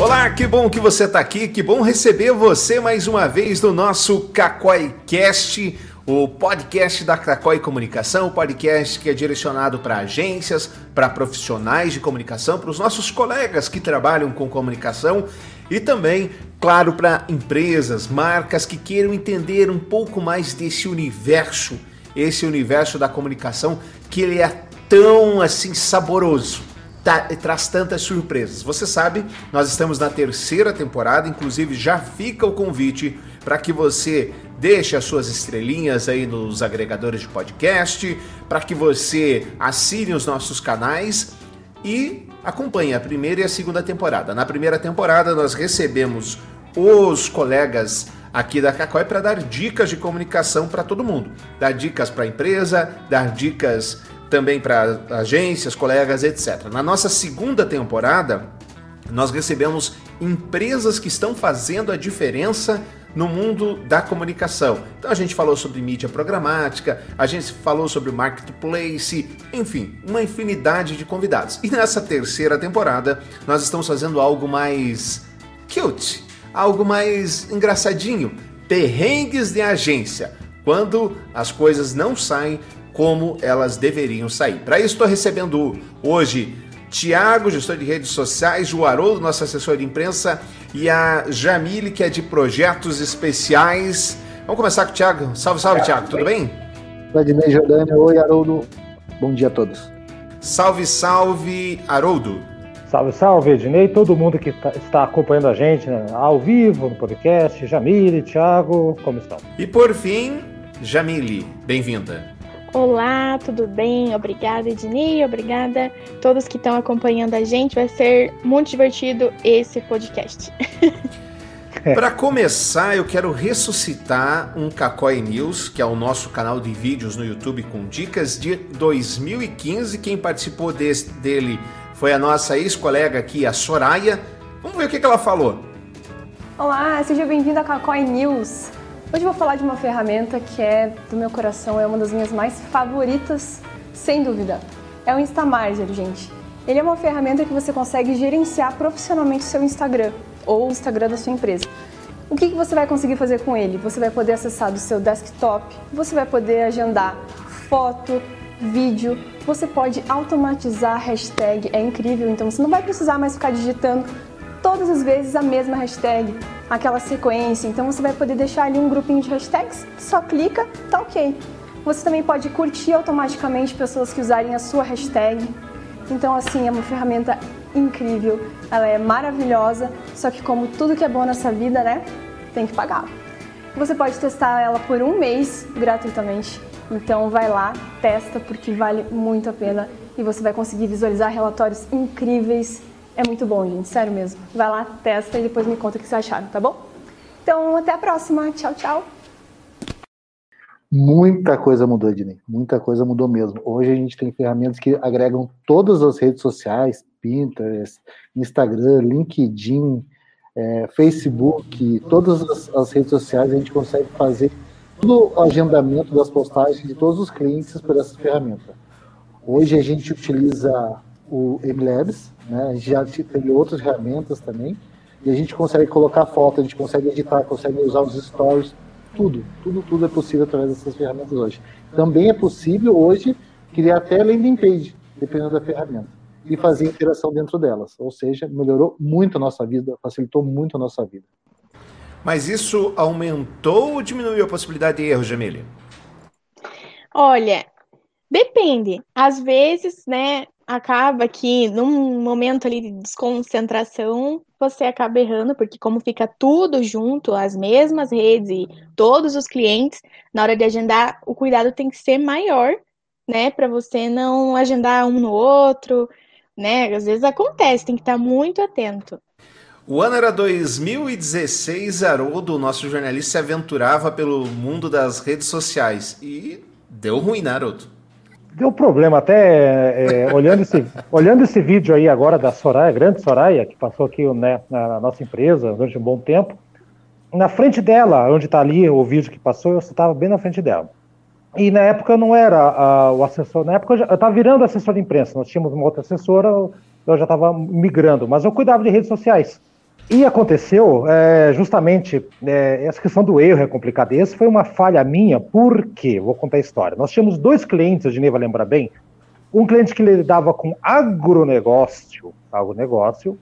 Olá, que bom que você está aqui, que bom receber você mais uma vez no nosso Cacói Cast, o podcast da Cacói Comunicação, o podcast que é direcionado para agências, para profissionais de comunicação, para os nossos colegas que trabalham com comunicação e também, claro, para empresas, marcas que queiram entender um pouco mais desse universo, esse universo da comunicação que ele é tão assim saboroso traz tantas surpresas. Você sabe, nós estamos na terceira temporada, inclusive já fica o convite para que você deixe as suas estrelinhas aí nos agregadores de podcast, para que você assine os nossos canais e acompanhe a primeira e a segunda temporada. Na primeira temporada nós recebemos os colegas aqui da Cacói para dar dicas de comunicação para todo mundo, dar dicas para a empresa, dar dicas também para agências, colegas, etc. Na nossa segunda temporada, nós recebemos empresas que estão fazendo a diferença no mundo da comunicação. Então a gente falou sobre mídia programática, a gente falou sobre marketplace, enfim, uma infinidade de convidados. E nessa terceira temporada, nós estamos fazendo algo mais cute, algo mais engraçadinho, perrengues de agência. Quando as coisas não saem como elas deveriam sair. Para isso, estou recebendo hoje Tiago, gestor de redes sociais, o Haroldo, nosso assessor de imprensa, e a Jamile, que é de projetos especiais. Vamos começar com o Tiago. Salve, salve, Tiago, tudo bem? Vladimir Jordânia, oi, Haroldo. Bom dia a todos. Salve, salve, Haroldo. Salve, salve, Ednei, todo mundo que tá, está acompanhando a gente né, ao vivo no podcast, Jamile, Thiago, como estão? E por fim, Jamile, bem-vinda. Olá, tudo bem? Obrigada, Ednei. Obrigada a todos que estão acompanhando a gente. Vai ser muito divertido esse podcast. Para começar, eu quero ressuscitar um Cacói News, que é o nosso canal de vídeos no YouTube com dicas de 2015. Quem participou desse, dele foi a nossa ex-colega aqui, a Soraya. Vamos ver o que, que ela falou. Olá, seja bem-vindo a Cacói News. Hoje eu vou falar de uma ferramenta que é do meu coração, é uma das minhas mais favoritas, sem dúvida. É o Instamarger, gente. Ele é uma ferramenta que você consegue gerenciar profissionalmente o seu Instagram ou o Instagram da sua empresa. O que, você vai conseguir fazer com ele? Você vai poder acessar do seu desktop, você vai poder agendar foto, vídeo, você pode automatizar hashtag, é incrível, então você não vai precisar mais ficar digitando todas as vezes a mesma hashtag aquela sequência. Então você vai poder deixar ali um grupinho de hashtags, só clica, tá ok. Você também pode curtir automaticamente pessoas que usarem a sua hashtag. Então assim, é uma ferramenta incrível, ela é maravilhosa, só que como tudo que é bom nessa vida, né, tem que pagar. Você pode testar ela por um mês gratuitamente. Então vai lá, testa porque vale muito a pena e você vai conseguir visualizar relatórios incríveis é muito bom, gente, sério mesmo. Vai lá, testa e depois me conta o que vocês acharam, tá bom? Então, até a próxima. Tchau, tchau. Muita coisa mudou, Ednei. Muita coisa mudou mesmo. Hoje a gente tem ferramentas que agregam todas as redes sociais, Pinterest, Instagram, LinkedIn, é, Facebook, todas as, as, redes sociais a gente consegue fazer todo o agendamento das postagens de todos os clientes por essa ferramenta. Hoje a gente utiliza o MLabs, né? A gente já tem outras ferramentas também. E a gente consegue colocar foto, a gente consegue editar, consegue usar os stories, tudo, tudo, tudo é possível através dessas ferramentas hoje. Também é possível hoje criar até landing page, dependendo da ferramenta, e fazer interação dentro delas. Ou seja, melhorou muito a nossa vida, facilitou muito a nossa vida. Mas isso aumentou ou diminuiu a possibilidade de erro, Jamile? Olha, depende. Às vezes, né, acaba que num momento ali de desconcentração, você acaba errando, porque como fica tudo junto, as mesmas redes e todos os clientes, na hora de agendar, o cuidado tem que ser maior, né, para você não agendar um no outro, né? Às vezes acontece, tem que estar muito atento. O ano era 2016, Haroldo, nosso jornalista, se aventurava pelo mundo das redes sociais e deu ruim, né, Haroldo? Deu problema, até é, olhando, esse, olhando esse vídeo aí agora da Soraya, grande Soraya, que passou aqui né, na nossa empresa durante um bom tempo, na frente dela, onde está ali o vídeo que passou, eu estava bem na frente dela. E na época eu não era o assessor, na época eu estava virando assessor de imprensa, nós tínhamos uma outra assessora, eu já estava migrando, mas eu cuidava de redes sociais. E aconteceu é, justamente é, essa questão do erro é complicada. Essa foi uma falha minha, porque, vou contar a história. Nós tínhamos dois clientes, a Geneva lembra bem, um cliente que lidava com agronegócio, agronegócio,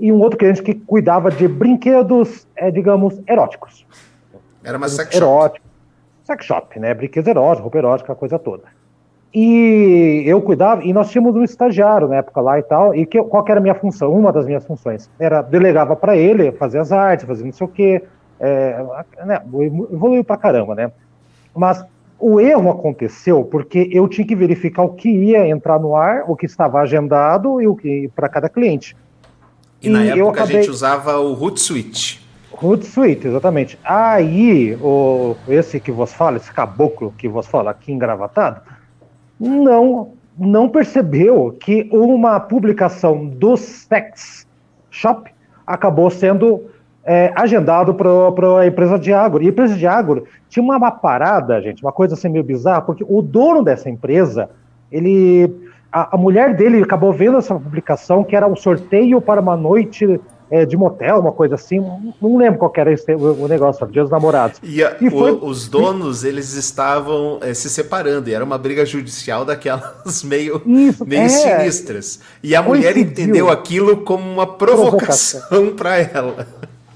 e um outro cliente que cuidava de brinquedos, é, digamos, eróticos. Era uma sex shop. Sex shop, né? Brinquedos eróticos, roupa erótica, a coisa toda. E eu cuidava, e nós tínhamos um estagiário na época lá e tal, e que, qual que era a minha função? Uma das minhas funções era delegava para ele fazer as artes, fazer não sei o quê, é, né, evoluiu pra caramba, né? Mas o erro aconteceu porque eu tinha que verificar o que ia entrar no ar, o que estava agendado e o que para cada cliente. E, e na época acabei... a gente usava o Hootsuite. Hootsuite, exatamente. Aí, o, esse que vos fala, esse caboclo que vos fala aqui engravatado, não, não percebeu que uma publicação do Sex Shop acabou sendo é, agendado para a empresa de agro. E a empresa de agro tinha uma, uma, parada, gente, uma coisa assim meio bizarra, porque o dono dessa empresa, ele. A, a mulher dele acabou vendo essa publicação que era um sorteio para uma noite é, de motel, uma coisa assim. Não lembro qual era esse, o, o negócio, Dia dos Namorados. E, a, e foi, o, os donos, eles estavam é, se separando, e era uma briga judicial daquelas meio, Isso, meio é, sinistras. E a mulher entendeu aquilo como uma provocação para ela.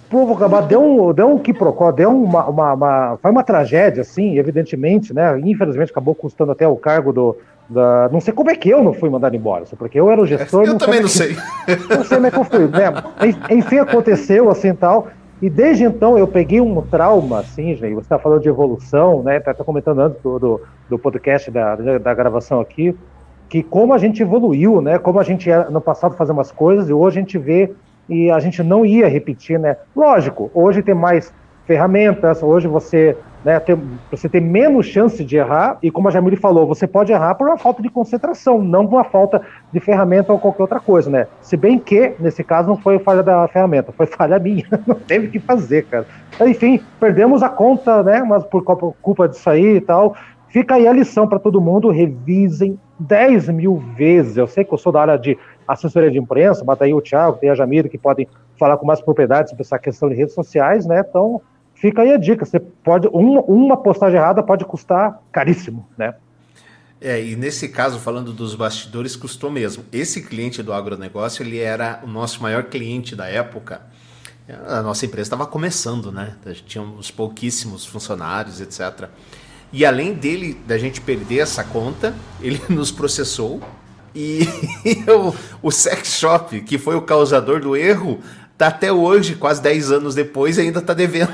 Provocar, deu um, deu um quiprocó, deu uma, uma, uma, Foi uma tragédia, assim, evidentemente, né? Infelizmente acabou custando até o cargo do, da, não sei como é que eu não fui mandado embora, porque eu era o gestor. Eu não também não sei. Que, não sei como é que eu fui. Né? Enfim, aconteceu assim tal. E desde então eu peguei um trauma, assim, gente. Você está falando de evolução, né? Está tá comentando antes do, do, do podcast da, da gravação aqui, que como a gente evoluiu, né? Como a gente era no passado fazer umas coisas e hoje a gente vê e a gente não ia repetir, né? Lógico, hoje tem mais ferramentas, hoje você né, ter, você tem menos chance de errar, e como a Jamile falou, você pode errar por uma falta de concentração, não por uma falta de ferramenta ou qualquer outra coisa, né? Se bem que, nesse caso, não foi falha da ferramenta, foi falha minha, não teve que fazer, cara. Enfim, perdemos a conta, né, mas por culpa disso aí e tal. Fica aí a lição para todo mundo, revisem 10 mil vezes. Eu sei que eu sou da área de assessoria de imprensa, mas aí o Thiago, tem a Jamile, que podem falar com mais propriedade sobre essa questão de redes sociais, né? Então, fica aí a dica. Você pode uma, uma postagem errada pode custar caríssimo, né? É, e nesse caso, falando dos bastidores, custou mesmo. Esse cliente do agronegócio, ele era o nosso maior cliente da época. A nossa empresa estava começando, né? Tínhamos pouquíssimos funcionários, etc. E além dele, da gente perder essa conta, ele nos processou. E o, o sex shop, que foi o causador do erro, tá até hoje, quase 10 anos depois, ainda tá devendo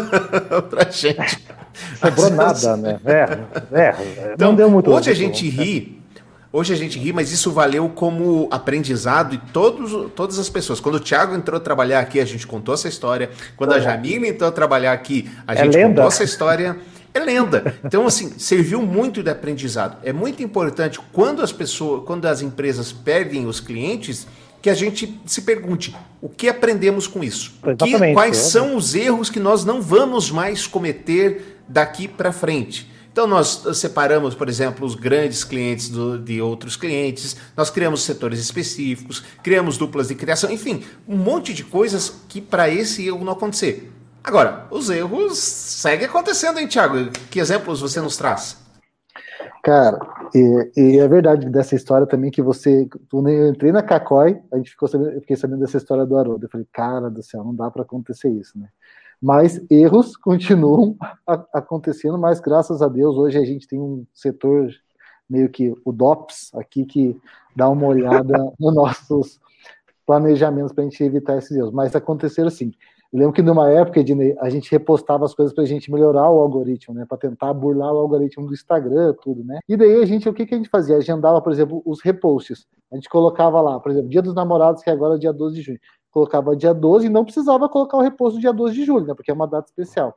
pra gente. Sobrou nada, né? É, é, então, não deu muito Hoje a gente ri, hoje a gente ri, mas isso valeu como aprendizado e todos, todas as pessoas. Quando o Thiago entrou a trabalhar aqui, a gente contou essa história. Quando a Jamila entrou a trabalhar aqui, a é gente contou essa história. É lenda. Então, assim, serviu muito de aprendizado. É muito importante quando as pessoas, quando as empresas perdem os clientes, que a gente se pergunte o que aprendemos com isso? Que, quais são os erros que nós não vamos mais cometer daqui para frente? Então, nós separamos, por exemplo, os grandes clientes do, de outros clientes, nós criamos setores específicos, criamos duplas de criação, enfim, um monte de coisas que para esse erro não acontecer. Agora, os erros seguem acontecendo, hein, Thiago? Que exemplos você nos traz? Cara, e, e, é verdade dessa história também que você. Quando eu entrei na Cacói, a gente ficou sabendo, eu fiquei sabendo dessa história do Haroldo. Eu falei, cara do céu, não dá para acontecer isso, né? Mas erros continuam a, acontecendo, mas graças a Deus hoje a gente tem um setor meio que o DOPS aqui que dá uma olhada nos nossos planejamentos para a gente evitar esses erros. Mas aconteceram assim. Eu lembro que numa época, Ednei, a gente repostava as coisas para a gente melhorar o algoritmo, né? Para tentar burlar o algoritmo do Instagram, tudo, né? E daí a gente, o que, que a gente fazia? Agendava, por exemplo, os reposts. A gente colocava lá, por exemplo, Dia dos Namorados, que agora é dia 12 de junho. Colocava dia 12 e não precisava colocar o reposto dia 12 de julho, né? Porque é uma data especial.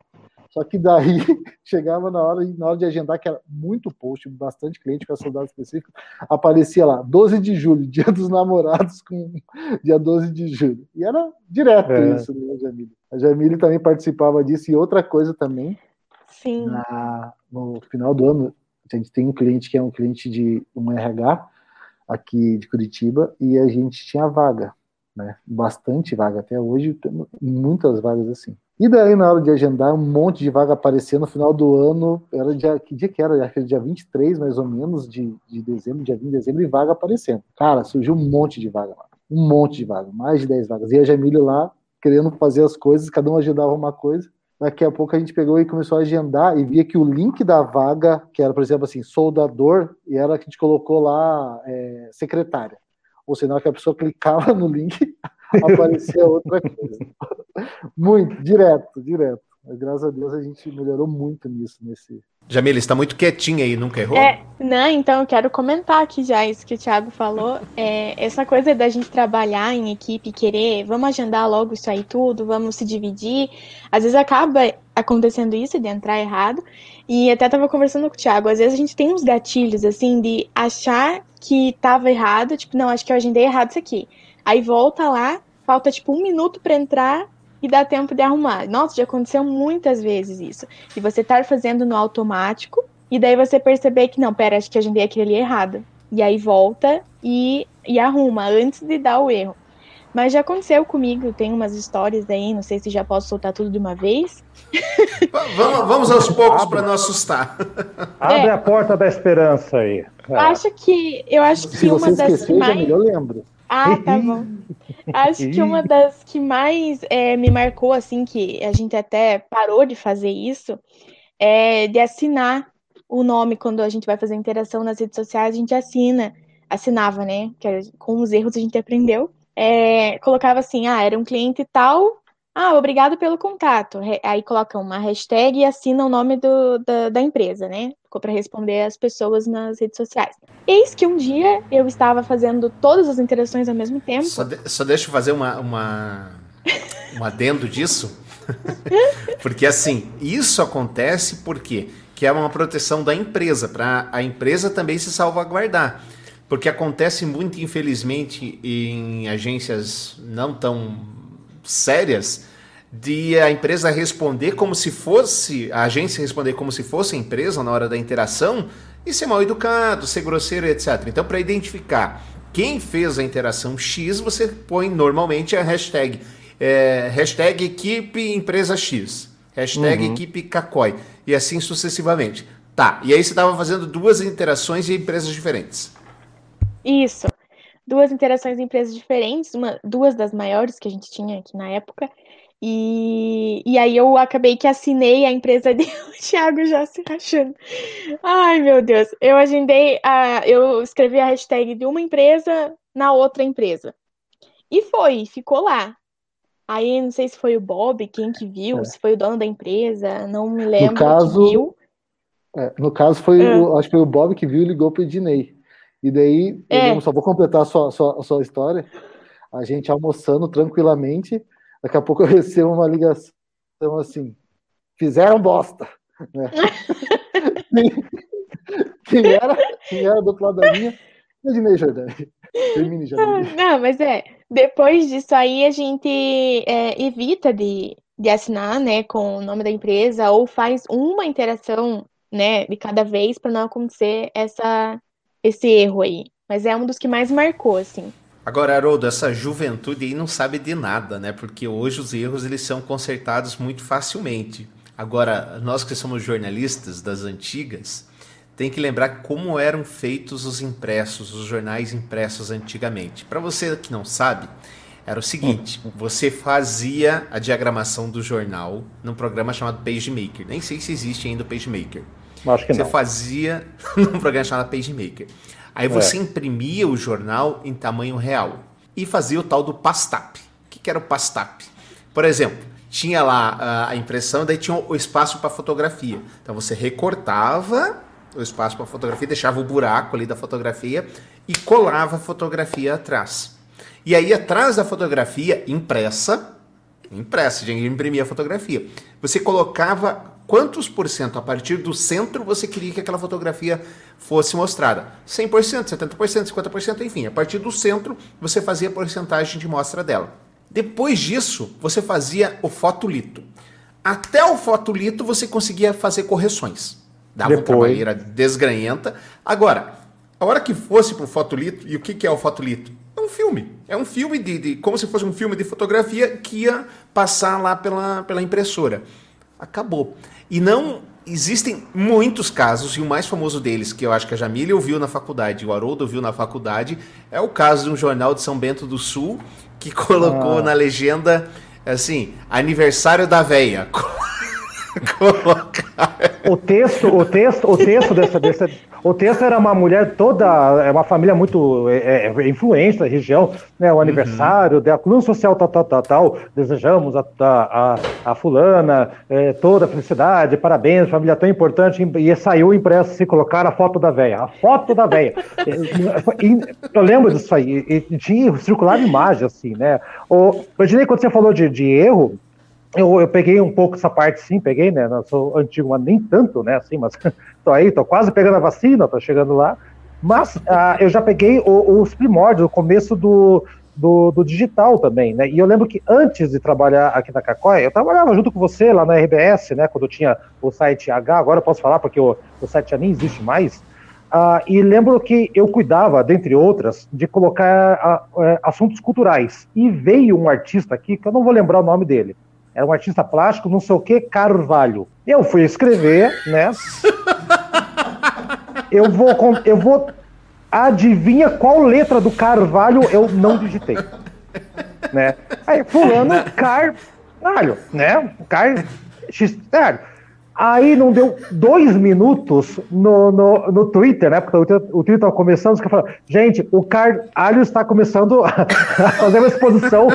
Só que daí chegava na hora, na hora de agendar, que era muito post, bastante cliente com essa data específica, aparecia lá, 12 de julho, dia dos namorados com dia 12 de julho. E era direto é. isso, né, Jamile? A Jamile também participava disso. E outra coisa também, Sim. Na, no final do ano, a gente tem um cliente que é um cliente de um RH aqui de Curitiba, e a gente tinha vaga né? Bastante vaga. Até hoje temos muitas vagas assim. E daí, na hora de agendar, um monte de vaga aparecer no final do ano. Era dia, que dia que era? Acho que era dia 23, mais ou menos, de, de dezembro, dia 20 de dezembro, e vaga aparecendo. Cara, surgiu um monte de vaga lá. Um monte de vaga, mais de 10 vagas. E a Jamília lá, querendo fazer as coisas, cada um agendava uma coisa. Daqui a pouco a gente pegou e começou a agendar e via que o link da vaga, que era, por exemplo, assim, soldador, e era que a gente colocou lá é, secretária. Ou seja, que a pessoa clicava no link, aparecia outra coisa. Muito, direto, direto. Mas, graças a Deus a gente melhorou muito nisso, nesse, Jamila, está muito quietinha aí, nunca errou? É, não, então eu quero comentar aqui já isso que o Thiago falou. É, essa coisa da gente trabalhar em equipe, querer, vamos agendar logo isso aí tudo, vamos se dividir. Às vezes acaba acontecendo isso de entrar errado. E até tava conversando com o Thiago, às vezes a gente tem uns gatilhos, assim, de achar que tava errado, tipo, não, acho que eu agendei errado isso aqui. Aí volta lá, falta tipo um minuto para entrar e dá tempo de arrumar. Nossa, já aconteceu muitas vezes isso. E você estar tá fazendo no automático e daí você perceber que não, pera, acho que agendei aquele ali errado. E aí volta e, e arruma antes de dar o erro. Mas já aconteceu comigo, tem umas histórias aí, não sei se já posso soltar tudo de uma vez. vamos, vamos aos poucos para não assustar. Abre é. a porta da esperança aí. É. Acho que eu acho que se uma das que mais eu lembro. Ah, tá bom. Acho que uma das que mais é, me marcou, assim, que a gente até parou de fazer isso, é de assinar o nome quando a gente vai fazer interação nas redes sociais, a gente assina, assinava, né? Que com os erros a gente aprendeu. É, colocava assim, ah, era um cliente tal, ah, obrigado pelo contato. Aí coloca uma hashtag e assina o nome do, da, da empresa, né? Ficou para responder as pessoas nas redes sociais. Eis que um dia eu estava fazendo todas as interações ao mesmo tempo. Só, de, só deixa eu fazer uma, uma, um adendo disso. porque assim, isso acontece porque que é uma proteção da empresa, para a empresa também se salvaguardar. Porque acontece muito, infelizmente, em agências não tão sérias de a empresa responder como se fosse, a agência responder como se fosse a empresa na hora da interação e ser mal educado, ser grosseiro, etc. Então, para identificar quem fez a interação X, você põe normalmente a hashtag, é, hashtag equipe empresa X, hashtag uhum. equipe Cacói, e assim sucessivamente. Tá, e aí você estava fazendo duas interações em empresas diferentes. Isso duas interações em empresas diferentes, uma, duas das maiores que a gente tinha aqui na época. E, e aí eu acabei que assinei a empresa de o Thiago já se rachando. Ai, meu Deus. Eu agendei, a, eu escrevi a hashtag de uma empresa na outra empresa. E foi, ficou lá. Aí não sei se foi o Bob, quem que viu, é. se foi o dono da empresa, não me lembro no caso, que viu. É, no caso foi, é. o, acho que foi o Bob que viu e ligou pro Ednei. E daí, é. eu só vou completar a sua, a sua, a sua história. A gente almoçando tranquilamente, daqui a pouco eu recebo uma ligação assim: fizeram bosta. Né? quem, era, quem era do outro lado da linha? Ednei Jordani. Termine, Não, mas é. Depois disso aí, a gente é, evita de, de assinar né, com o nome da empresa ou faz uma interação né, de cada vez para não acontecer essa esse erro aí. Mas é um dos que mais marcou, assim. Agora, Haroldo, essa juventude aí não sabe de nada, né? Porque hoje os erros eles são consertados muito facilmente. Agora, nós que somos jornalistas das antigas, tem que lembrar como eram feitos os impressos, os jornais impressos antigamente. Para você que não sabe, era o seguinte: você fazia a diagramação do jornal num programa chamado PageMaker. Nem sei se existe ainda o PageMaker. Acho que você não. fazia num programa chamado PageMaker. Aí você é. imprimia o jornal em tamanho real e fazia o tal do pastap. O que, que era o pastap? Por exemplo, tinha lá a impressão, daí tinha o espaço para fotografia. Então você recortava o espaço para fotografia, deixava o buraco ali da fotografia e colava a fotografia atrás. E aí atrás da fotografia impressa, impressa, já imprimia a fotografia, você colocava quantos por cento a partir do centro você queria que aquela fotografia fosse mostrada. 100%, 70%, 50%, enfim. A partir do centro você fazia a porcentagem de mostra dela. Depois disso, você fazia o fotolito. Até o fotolito você conseguia fazer correções. Dava Depois. uma trabalheira desgranhenta. Agora, a hora que fosse para o fotolito, e o que, que é o fotolito? É um filme. É um filme de, de, como se fosse um filme de fotografia que ia passar lá pela, pela impressora. Acabou. E não existem muitos casos, e o mais famoso deles, que eu acho que a Jamília ouviu na faculdade, o Haroldo ouviu na faculdade, é o caso de um jornal de São Bento do Sul que colocou ah. na legenda assim, aniversário da véia. o texto, o texto, o texto dessa, dessa, o texto era uma mulher toda, é uma família muito é, é, influente da região, né? O aniversário uhum. da coluna social tal, tal, tal, tal. Desejamos a, a, a, fulana é, toda felicidade, parabéns, família tão importante. E saiu impresso se colocar a foto da velha, a foto da velha. eu lembro disso aí. E, tinha circulado imagem assim, né? O, imaginei quando você falou de, de erro. Eu, eu, peguei um pouco essa parte, sim, peguei, né? Eu sou antigo, mas nem tanto, né? Assim, mas tô aí, tô quase pegando a vacina, tô chegando lá. Mas uh, eu já peguei o, os primórdios, o começo do, do, do, digital também, né? E eu lembro que antes de trabalhar aqui na Cacóia, eu trabalhava junto com você lá na RBS, né? Quando tinha o site H, agora eu posso falar porque o, o site já nem existe mais. Uh, e lembro que eu cuidava, dentre outras, de colocar uh, uh, assuntos culturais. E veio um artista aqui, que eu não vou lembrar o nome dele, era um artista plástico, não sei o que, Carvalho. Eu fui escrever, né? Eu vou, eu vou. Adivinha qual letra do Carvalho eu não digitei? Né? Aí, fulano, Carvalho, né? Car. X, Aí não deu dois minutos no, no, no Twitter, né? Porque o Twitter, estava começando, os caras falaram, gente, o Caralho está começando a fazer uma exposição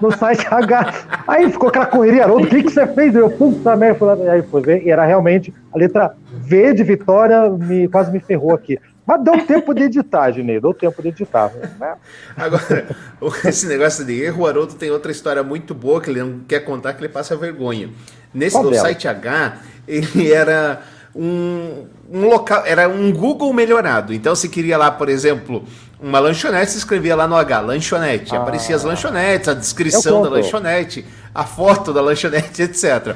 no site H. Aí ficou aquela correria, o que, que você fez? Eu, puta merda, aí foi ver, e era realmente a letra V de Vitória, me, quase me ferrou aqui. Mas deu tempo de editar, Ginei, deu tempo de editar. Né? Agora, esse negócio de erro, o Haroldo tem outra história muito boa que ele não quer contar, que ele passa vergonha. Nesse do site H, ele era um, um local, era um Google melhorado. Então, se queria lá, por exemplo, uma lanchonete, se escrevia lá no H, lanchonete. Ah, Aparecia as lanchonetes, a descrição da lanchonete, a foto da lanchonete, etc.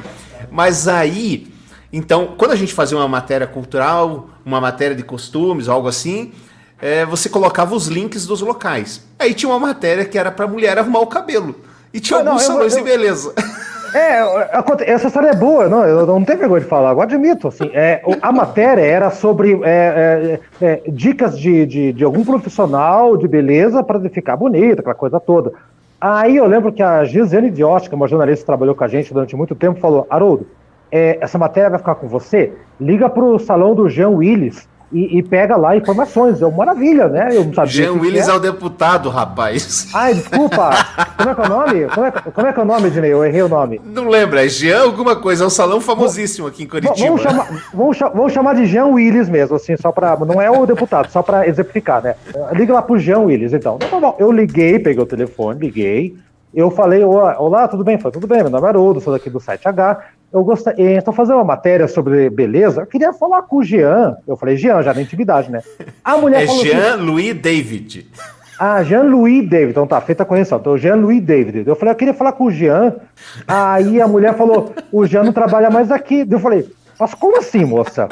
Mas aí, então, quando a gente fazia uma matéria cultural, uma matéria de costumes, algo assim, é, você colocava os links dos locais. Aí tinha uma matéria que era para mulher arrumar o cabelo. E tinha não, alguns não, salões eu, eu... de beleza. É, essa história é boa, não, eu não tenho vergonha de falar, eu admito, assim, é, a matéria era sobre é, é, é, dicas de, de, de, algum profissional de beleza para ficar bonita, aquela coisa toda. Aí eu lembro que a Gisele Diótica, uma jornalista que trabalhou com a gente durante muito tempo, falou, Haroldo, é, essa matéria vai ficar com você? Liga para o salão do Jean Willis, e, e, pega lá informações. É uma maravilha, né? Eu não sabia. Jean Willis é. é o deputado, rapaz. Ai, desculpa. Como é que é o nome? Como é, como é que é o nome, Dinei? Eu errei o nome. Não lembra, é Jean alguma coisa. É um salão famosíssimo aqui em Curitiba. Vamos chamar, vamos, vamos chamar de Jean Willis mesmo, assim, só para Não é o deputado, só para exemplificar, né? Liga lá pro Jean Willis, então. Não, tá bom. Eu liguei, peguei o telefone, liguei. Eu falei, olá, tudo bem? Falei, tudo bem, meu nome é Haroldo, sou daqui do site H eu gostaria, estou fazendo uma matéria sobre beleza, eu queria falar com o Jean. Eu falei, Jean, já na intimidade, né? A mulher é Jean-Louis assim, David. Ah, Jean-Louis David. Então tá, feita a correção. Então, Jean-Louis David. Eu falei, eu queria falar com o Jean. Aí a mulher falou, o Jean não trabalha mais aqui. Eu falei, mas como assim, moça?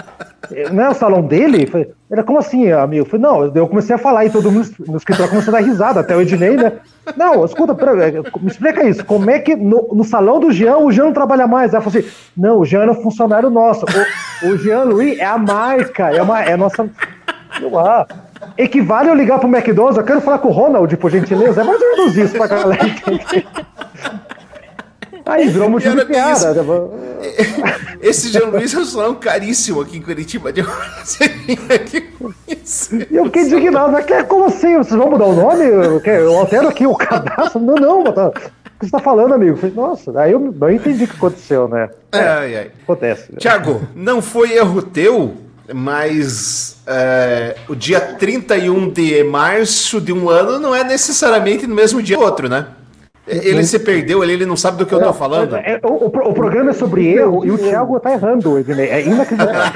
Não é o salão dele? Ele, como assim, amigo? Falei, não, eu comecei a falar e todo mundo no escritório começou a dar risada, até o Ednei, né? Não, escuta, pera, me explica isso. Como é que no, no, salão do Jean o Jean não trabalha mais? Ela falou assim: não, o Jean é um funcionário nosso. O, o Jean Louis é a marca, é, uma, é a nossa. Ah, equivale eu ligar pro McDonald's, eu quero falar com o Ronald, por gentileza. É mais ou menos isso pra galera entender. Aí virou motivo de piada. Esse Jean Luiz é um salão caríssimo aqui em Curitiba. De. E eu fiquei indignado. Que, como assim? Vocês vão mudar o nome? Eu, altero aqui o cadastro? Não, não, tá. O que você tá falando, amigo? Falei, nossa, aí eu, eu entendi o que aconteceu, né? É, ai, ai. Acontece. Né? Tiago, não foi erro teu, mas é, o dia 31 de março de um ano não é necessariamente no mesmo dia do outro, né? Ele se perdeu ali, ele não sabe do que eu tô falando. É, é, o, o, o, programa é sobre erro e o Thiago tá errando, Ednei. É inacreditável.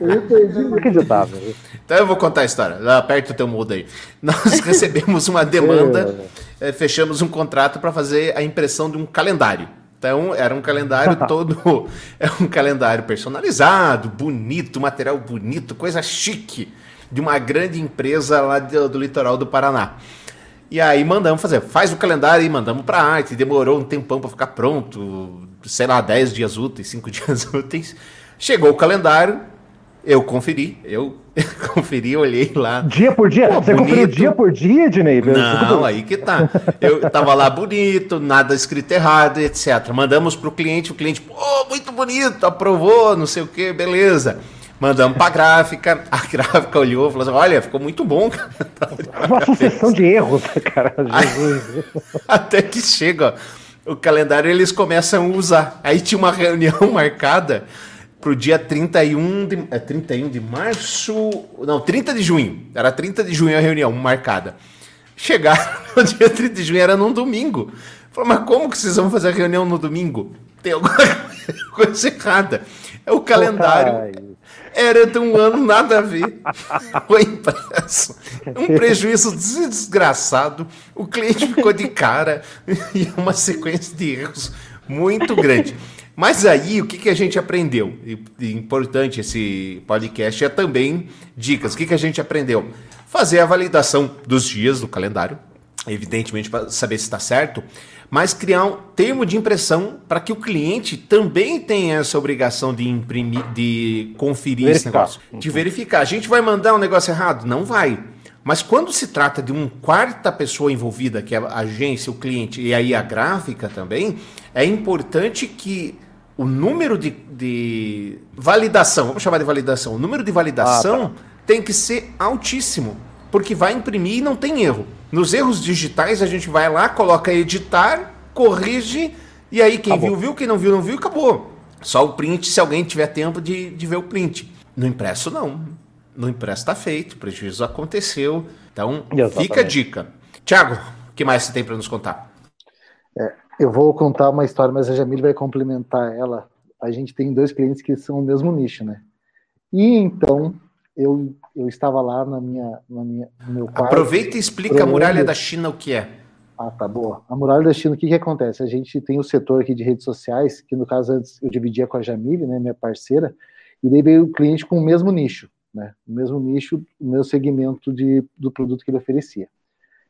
inacreditável. Então eu vou contar a história. Aperta o teu mudo aí. Nós recebemos uma demanda, é, fechamos um contrato para fazer a impressão de um calendário. Então era um calendário todo, é um calendário personalizado, bonito, material bonito, coisa chique. de uma grande empresa lá do, do litoral do Paraná. E aí mandamos fazer, faz o calendário e mandamos para arte. Demorou um tempão para ficar pronto, sei lá, 10 dias úteis, 5 dias úteis. Chegou o calendário, eu conferi, eu conferi, olhei lá. Dia por dia? Pô, Você bonito. conferiu dia por dia, Ednei? Não, aí que tá. Eu tava lá bonito, nada escrito errado, etc. Mandamos pro cliente, o cliente, pô, muito bonito, aprovou, não sei o que, beleza. Mandamos para a gráfica, a gráfica olhou e falou assim: olha, ficou muito bom. Uma sucessão de erros, cara. Jesus. Até que chega o calendário eles começam a usar. Aí tinha uma reunião marcada para o dia 31 de, é, 31 de março. Não, 30 de junho. Era 30 de junho a reunião marcada. Chegaram no dia 30 de junho, era num domingo. Falei, mas como que vocês vão fazer a reunião no domingo? Tem alguma coisa errada. É o calendário era de um ano nada a ver. Foi impresso. Um prejuízo desgraçado. O cliente ficou de cara e uma sequência de erros muito grande. Mas aí, o que, que a gente aprendeu? E, importante esse podcast é também dicas. O que, que a gente aprendeu? Fazer a validação dos dias do calendário, evidentemente para saber se está certo, mas criar um termo de impressão para que o cliente também tenha essa obrigação de imprimir, de conferir verificar. esse negócio, de verificar. A gente vai mandar um negócio errado? Não vai. Mas quando se trata de uma quarta pessoa envolvida, que é a agência, o cliente e aí a gráfica também, é importante que o número de, de validação, vamos chamar de validação, o número de validação ah, tá. tem que ser altíssimo, porque vai imprimir e não tem erro. Nos erros digitais, a gente vai lá, coloca editar, corrige, e aí quem acabou. viu, viu, quem não viu, não viu, acabou. Só o print, se alguém tiver tempo de, de ver o print. No impresso, não. No impresso está feito, o prejuízo aconteceu. Então, Exatamente. fica a dica. Tiago, o que mais você tem para nos contar? É, eu vou contar uma história, mas a Jamile vai complementar ela. A gente tem dois clientes que são o mesmo nicho, né? E então, eu, eu estava lá na minha, na minha, no meu quarto. Aproveita e explica a muralha da China o que é. Ah, tá boa. A muralha da China, o que, que acontece? A gente tem o setor aqui de redes sociais, que no caso antes eu dividia com a Jamile, né, minha parceira, e daí veio o cliente com o mesmo nicho, né, o mesmo nicho, o mesmo segmento de, do produto que ele oferecia.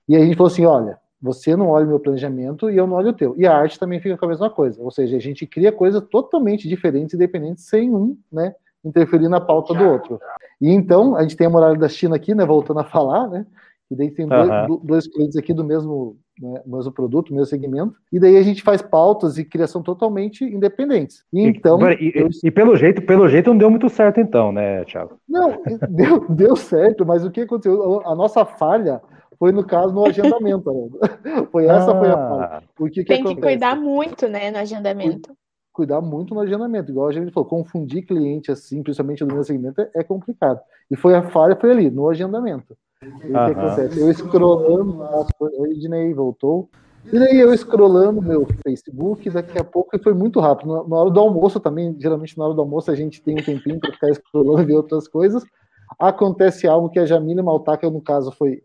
E aí a gente falou assim, olha, você não olha o meu planejamento e eu não olho o teu. E a arte também fica com a mesma coisa, ou seja, a gente cria coisas totalmente diferentes, independentes, sem um, né, interferir na pauta do outro. E então, a gente tem a muralha da China aqui, né, voltando a falar, né, e daí tem uhum. dois, dois, clientes aqui do mesmo, né, mesmo produto, mesmo segmento, e daí a gente faz pautas e criação totalmente independentes. E então... E, eu... e, pelo jeito, pelo jeito não deu muito certo então, né, Thiago? Não, deu, deu certo, mas o que aconteceu? A nossa falha foi no caso no agendamento. Né? Foi essa ah, foi a falha. Porque tem que, que cuidar muito, né, no agendamento cuidar muito no agendamento. Igual a gente falou, confundir cliente assim, principalmente no meu segmento, é, é complicado. E foi a falha, foi ali, no agendamento. E o que acontece? Eu scrollando, o Ednei voltou. E daí eu scrollando meu Facebook, daqui a pouco, e foi muito rápido. Na hora do almoço também, geralmente na hora do almoço a gente tem um tempinho para ficar scrollando e ver outras coisas. Acontece algo que a Jamila Maltaca, no caso, foi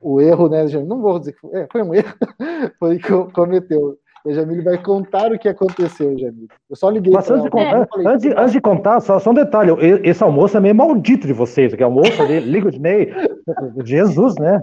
o erro, né? Não vou dizer que foi, é, foi um erro, foi que cometeu. O Jamile vai contar o que aconteceu, Jamile. Eu só liguei Mas antes de, contar, falei, antes, antes, de contar, só, só um detalhe: esse almoço é meio maldito de vocês, que é almoço ali, Liga de Ney. Jesus, né?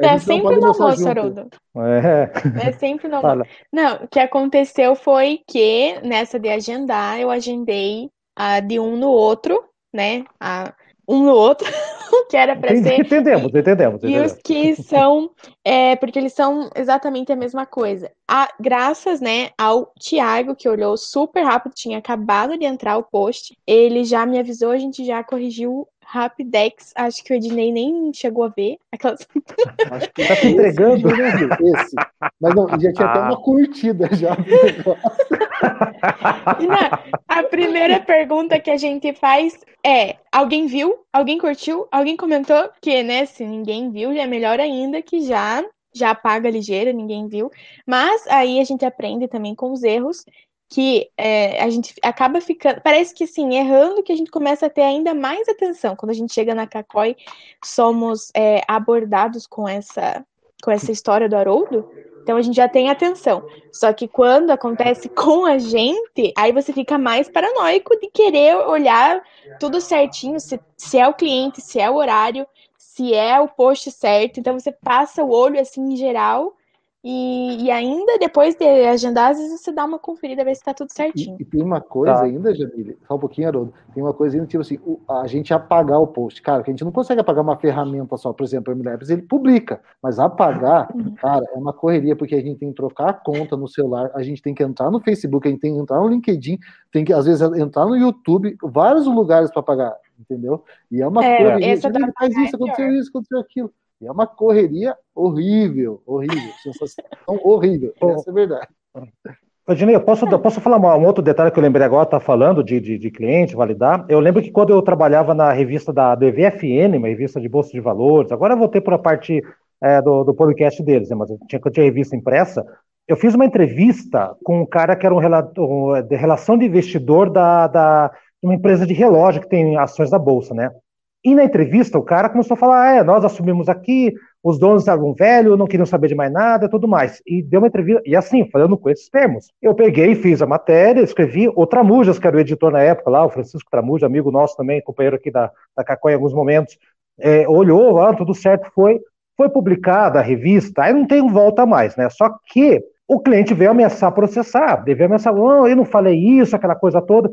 É, é sempre no almoço, Haroldo. É. é sempre no almoço. Não, o que aconteceu foi que nessa de agendar, eu agendei a de um no outro, né? A, um no outro, que era para ser. Entendemos, entendemos, E os que são, é, porque eles são exatamente a mesma coisa. A, graças, né, ao Tiago, que olhou super rápido, tinha acabado de entrar o post, ele já me avisou, a gente já corrigiu Rapidex, acho que o Ednei nem chegou a ver. Aquelas... Acho que tá se entregando, né, esse. Mas não, já tinha até uma curtida já. Não, a primeira pergunta que a gente faz é: alguém viu? Alguém curtiu? Alguém comentou? Porque, né, se ninguém viu, já é melhor ainda que já já apaga ligeiro, ninguém viu. Mas aí a gente aprende também com os erros que é, a gente acaba ficando. Parece que sim, errando que a gente começa a ter ainda mais atenção. Quando a gente chega na Cacói, somos é, abordados com essa, com essa história do Haroldo. Então a gente já tem atenção. Só que quando acontece com a gente, aí você fica mais paranoico de querer olhar tudo certinho, se, se é o cliente, se é o horário, se é o post certo. Então você passa o olho assim em geral e, e, ainda depois de agendar, às vezes você dá uma conferida, ver se está tudo certinho. E, e, tem uma coisa tá. ainda, Jamile, só um pouquinho, Haroldo, tem uma coisa ainda, tipo assim, o, a gente apagar o post. Cara, que a gente não consegue apagar uma ferramenta só, por exemplo, o MLabs, ele publica, mas apagar, uhum. cara, é uma correria, porque a gente tem que trocar a conta no celular, a gente tem que entrar no Facebook, a gente tem que entrar no LinkedIn, tem que, às vezes, entrar no YouTube, vários lugares para pagar, entendeu? E é uma é, correria, a gente faz isso, aconteceu isso, aconteceu aquilo. E é uma correria horrível, horrível, sensação horrível, essa é a verdade. Odinei, eu posso, eu posso falar um outro detalhe que eu lembrei agora, tá falando de, de, de, cliente, validar. Eu lembro que quando eu trabalhava na revista da do EVFN, uma revista de bolsa de valores, agora eu voltei para a parte é, do, do podcast deles, né, mas eu tinha, eu tinha revista impressa. Eu fiz uma entrevista com um cara que era um, relator, de relação de investidor da, da, de uma empresa de relógio que tem ações da bolsa, né? E na entrevista, o cara começou a falar: ah, é, nós assumimos aqui, os donos estavam velhos, não queriam saber de mais nada tudo mais. E deu uma entrevista, e assim, falando com esses termos. Eu peguei, fiz a matéria, escrevi. O Tramujas, que era o editor na época lá, o Francisco Tramujas, amigo nosso também, companheiro aqui da, da Cacó em alguns momentos, é, olhou, ah, tudo certo, foi. Foi publicada a revista, aí não tem volta mais, né? Só que o cliente veio ameaçar processar, veio ameaçar, não, eu não falei isso, aquela coisa toda.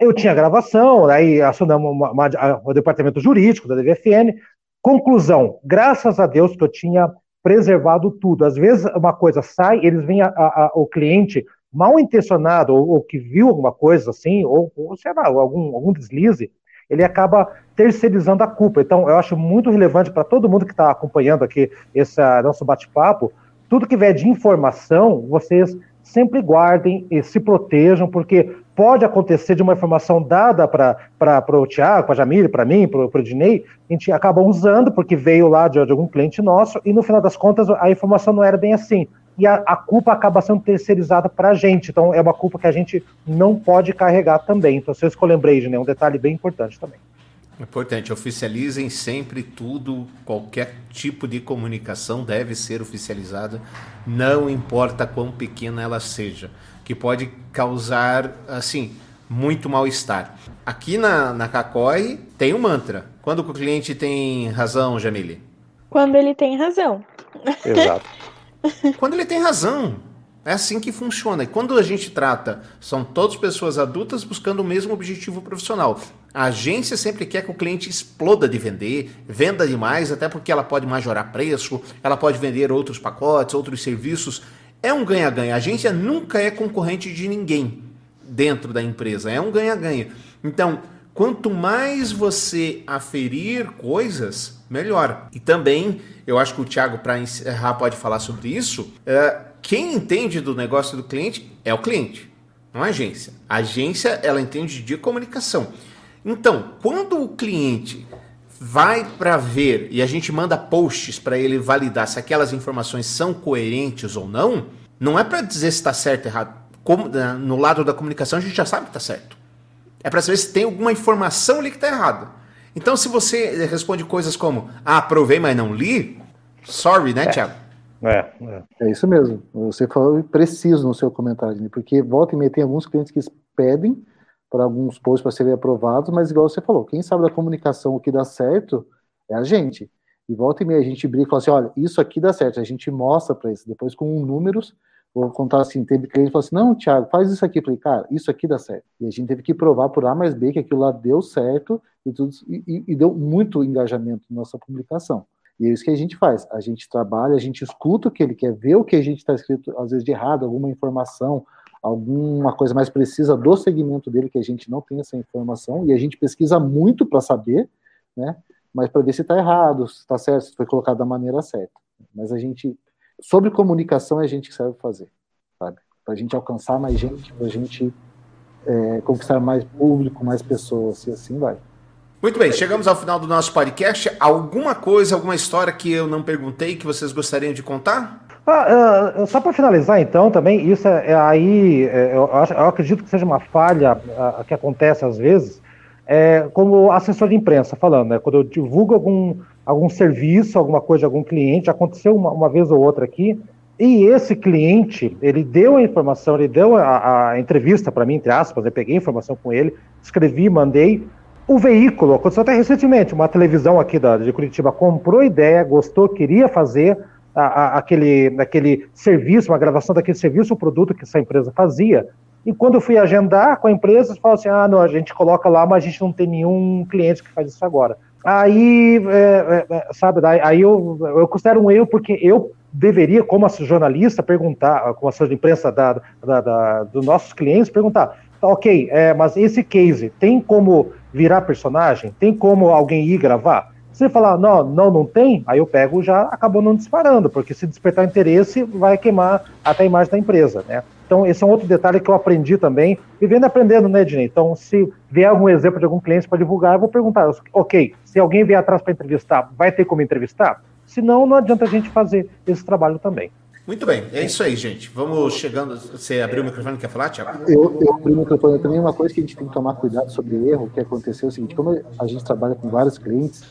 Eu tinha gravação, aí acionamos uma, uma, o departamento jurídico da DVFN. Conclusão: graças a Deus que eu tinha preservado tudo. Às vezes uma coisa sai, eles vêm a, a, a, o cliente mal intencionado ou, ou, que viu alguma coisa assim, ou, ou sei lá, algum, algum deslize, ele acaba terceirizando a culpa. Então, eu acho muito relevante para todo mundo que está acompanhando aqui esse nosso bate-papo, tudo que vier de informação, vocês sempre guardem e se protejam, porque pode acontecer de uma informação dada para o Tiago, para a Jamile, para mim, para o Dinei, a gente acaba usando porque veio lá de, de, algum cliente nosso e no final das contas a informação não era bem assim. E a, a culpa acaba sendo terceirizada para a gente. Então é uma culpa que a gente não pode carregar também. Então, se eu lembrei, né, um detalhe bem importante também. Importante, oficializem sempre tudo, qualquer tipo de comunicação deve ser oficializada, não importa quão pequena ela seja que pode causar, assim, muito mal-estar. Aqui na, na Cacói tem um mantra. Quando o cliente tem razão, Jamile? Quando ele tem razão. Exato. Quando ele tem razão. É assim que funciona. E quando a gente trata, são todas pessoas adultas buscando o mesmo objetivo profissional. A agência sempre quer que o cliente exploda de vender, venda demais, até porque ela pode majorar preço, ela pode vender outros pacotes, outros serviços é um ganha-ganha. A agência nunca é concorrente de ninguém dentro da empresa. É um ganha-ganha. Então, quanto mais você aferir coisas, melhor. E também, eu acho que o Thiago, para encerrar, pode falar sobre isso. É, quem entende do negócio do cliente é o cliente, não a agência. A agência, ela entende de comunicação. Então, quando o cliente vai para ver e a gente manda posts para ele validar se aquelas informações são coerentes ou não, não é para dizer se está certo ou errado. Como, né, no lado da comunicação a gente já sabe que está certo. É para saber se tem alguma informação ali que está errada. Então, se você responde coisas como, ah, aprovei, mas não li, sorry, né, é. Thiago? É, é. é isso mesmo. Você falou preciso no seu comentário, né? porque volta e meia tem alguns clientes que pedem para alguns posts para serem aprovados, mas igual você falou, quem sabe da comunicação o que dá certo é a gente. E volta e meia a gente brinca e fala assim: olha, isso aqui dá certo, a gente mostra para isso. Depois, com números, vou contar assim: teve cliente que falou assim: não, Thiago, faz isso aqui. Eu falei, cara, isso aqui dá certo. E a gente teve que provar por A mais B que aquilo lá deu certo e, tudo, e, e deu muito engajamento na nossa publicação. E é isso que a gente faz. A gente trabalha, a gente escuta o que ele quer, ver o que a gente está escrito, às vezes de errado, alguma informação, alguma coisa mais precisa do segmento dele que a gente não tem essa informação e a gente pesquisa muito para saber, né? Mas para ver se está errado, se está certo, se foi colocado da maneira certa. Mas a gente, sobre comunicação, é a gente que serve fazer, sabe? Para a gente alcançar mais gente, para a gente é, conquistar mais público, mais pessoas, e assim vai. Muito bem, chegamos ao final do nosso podcast. Alguma coisa, alguma história que eu não perguntei que vocês gostariam de contar? Ah, uh, só para finalizar, então, também, isso é, é aí, é, eu, acho, eu, acredito que seja uma falha uh, que acontece às vezes, é, como assessor de imprensa falando, né, quando eu divulgo algum, algum serviço, alguma coisa de algum cliente, aconteceu uma, uma vez ou outra aqui, E esse cliente, ele deu a informação, ele deu a, a entrevista para mim, entre aspas, eu peguei a informação com ele, escrevi, mandei. O veículo, aconteceu até recentemente, uma televisão aqui da, de Curitiba comprou ideia, gostou, queria fazer a, a, aquele, aquele serviço, uma gravação daquele serviço, o produto que essa empresa fazia. E quando eu fui agendar com a empresa, eles falaram assim: ah, não, a gente coloca lá, mas a gente não tem nenhum cliente que faz isso agora. Aí, é, é, é sabe, aí eu, eu considero um erro porque eu deveria, como jornalista, perguntar, como assessor de imprensa da, da, da, dos nossos clientes, perguntar, tá, ok, é, mas esse case tem como virar personagem? Tem como alguém ir gravar? Se falar, não, não, não tem, aí eu pego já acabou não disparando, porque se despertar interesse, vai queimar até a imagem da empresa, né? Então, esse é um outro detalhe que eu aprendi também, vivendo e aprendendo, né, Ednei? Então, se vier algum exemplo de algum cliente para divulgar, eu vou perguntar, ok, se alguém vier atrás para entrevistar, vai ter como entrevistar? Senão, não adianta a gente fazer esse trabalho também. Muito bem, é isso aí, gente. Vamos chegando. Você abriu o microfone, quer falar, Tiago? Eu, eu abri o microfone. Também uma coisa que a gente tem que tomar cuidado sobre erro, que aconteceu é o seguinte: como a gente trabalha com vários clientes,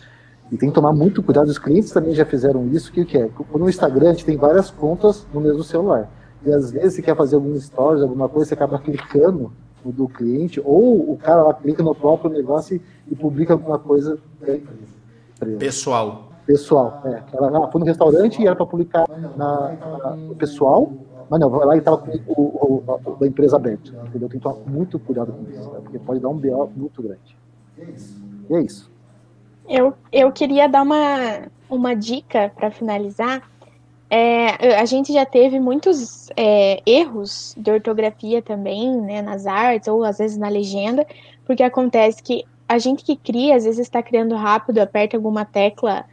e tem que tomar muito cuidado, os clientes também já fizeram isso, que, que é? No Instagram a gente tem várias contas no mesmo celular. E às vezes você quer fazer algum stories, alguma coisa, você acaba clicando no do cliente, ou o cara lá clica no próprio negócio e, e publica alguma coisa da empresa. Pessoal pessoal. É, ela ah, foi no restaurante e era para publicar na, na, pessoal, mas não, vai lá e estava com o, o, o, da empresa aberto. Entendeu? Tem que tomar muito cuidado com isso, né? porque pode dar um BO muito grande. E é isso. Eu, eu queria dar uma, uma dica para finalizar. É, a gente já teve muitos é, erros de ortografia também, né, nas artes, ou às vezes na legenda, porque acontece que a gente que cria, às vezes está criando rápido, aperta alguma tecla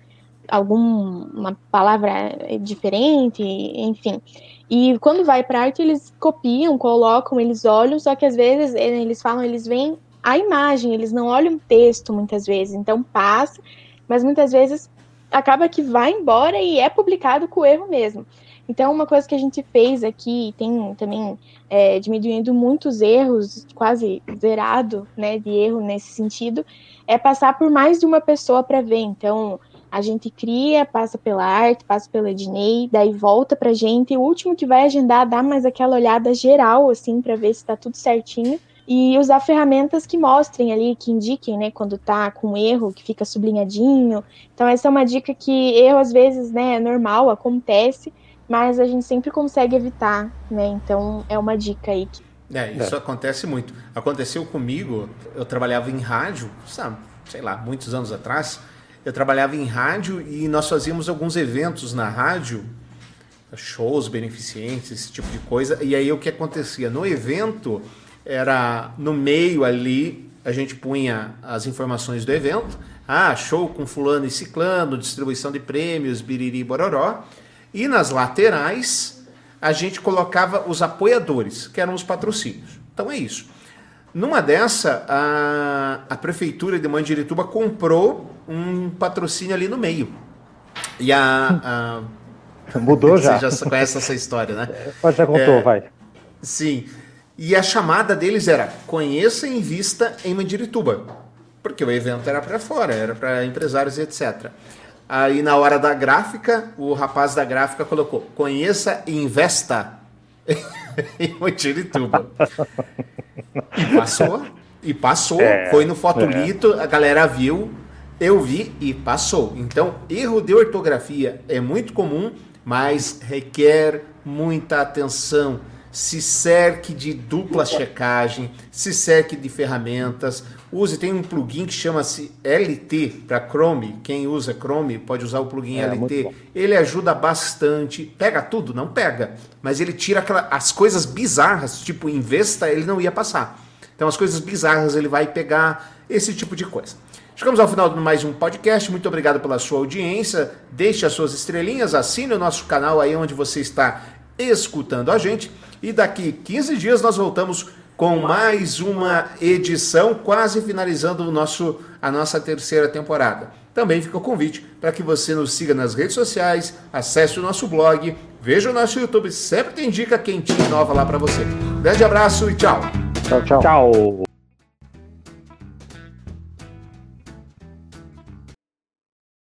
alguma palavra diferente, enfim. E quando vai para arte, eles copiam, colocam, eles olham, só que às vezes eles falam, eles veem a imagem, eles não olham o texto muitas vezes, então passa, mas muitas vezes acaba que vai embora e é publicado com erro mesmo. Então, uma coisa que a gente fez aqui, tem também é, diminuindo muitos erros, quase zerado né, de erro nesse sentido, é passar por mais de uma pessoa para ver. Então, a gente cria, passa pela arte, passa pela Ednei, daí volta pra gente. E o último que vai agendar dá mais aquela olhada geral, assim, para ver se tá tudo certinho. E usar ferramentas que mostrem ali, que indiquem, né, quando tá com erro, que fica sublinhadinho. Então, essa é uma dica que erro, às vezes, né, é normal, acontece, mas a gente sempre consegue evitar, né? Então, é uma dica aí. É, isso é. acontece muito. Aconteceu comigo, eu trabalhava em rádio, sabe, sei lá, muitos anos atrás eu trabalhava em rádio e nós fazíamos alguns eventos na rádio, shows beneficentes, esse tipo de coisa. E aí o que acontecia? No evento, era no meio ali, a gente punha as informações do evento. Ah, show com fulano e ciclano, distribuição de prêmios, biriri bororó. E nas laterais, a gente colocava os apoiadores, que eram os patrocínios. Então é isso. Numa dessa, a, a prefeitura de Mandirituba comprou um patrocínio ali no meio. E a. a... Mudou já. Você já conhece essa história, né? Já contou, é, vai. Sim. E a chamada deles era: conheça e invista em Mandirituba. Porque o evento era para fora, era para empresários e etc. Aí na hora da gráfica, o rapaz da gráfica colocou: conheça e investa em Mandirituba. E passou. E passou. É, foi no Fotolito, é. a galera viu, eu vi e passou. Então, erro de ortografia é muito comum, mas requer muita atenção. Se cerque de dupla checagem, se cerque de ferramentas. Use, tem um plugin que chama-se LT para Chrome. Quem usa Chrome pode usar o plugin é, LT. Ele ajuda bastante. Pega tudo? Não pega. Mas ele tira aquela, as coisas bizarras, tipo investa, ele não ia passar. Então, as coisas bizarras ele vai pegar esse tipo de coisa. Chegamos ao final de mais um podcast. Muito obrigado pela sua audiência. Deixe as suas estrelinhas, assine o nosso canal aí onde você está escutando a gente. E daqui 15 dias nós voltamos com mais uma edição, quase finalizando o nosso, a nossa terceira temporada. Também fica o convite para que você nos siga nas redes sociais, acesse o nosso blog, veja o nosso YouTube, sempre tem dica quentinha nova lá para você. Grande abraço e tchau. Tchau, tchau. Tchau.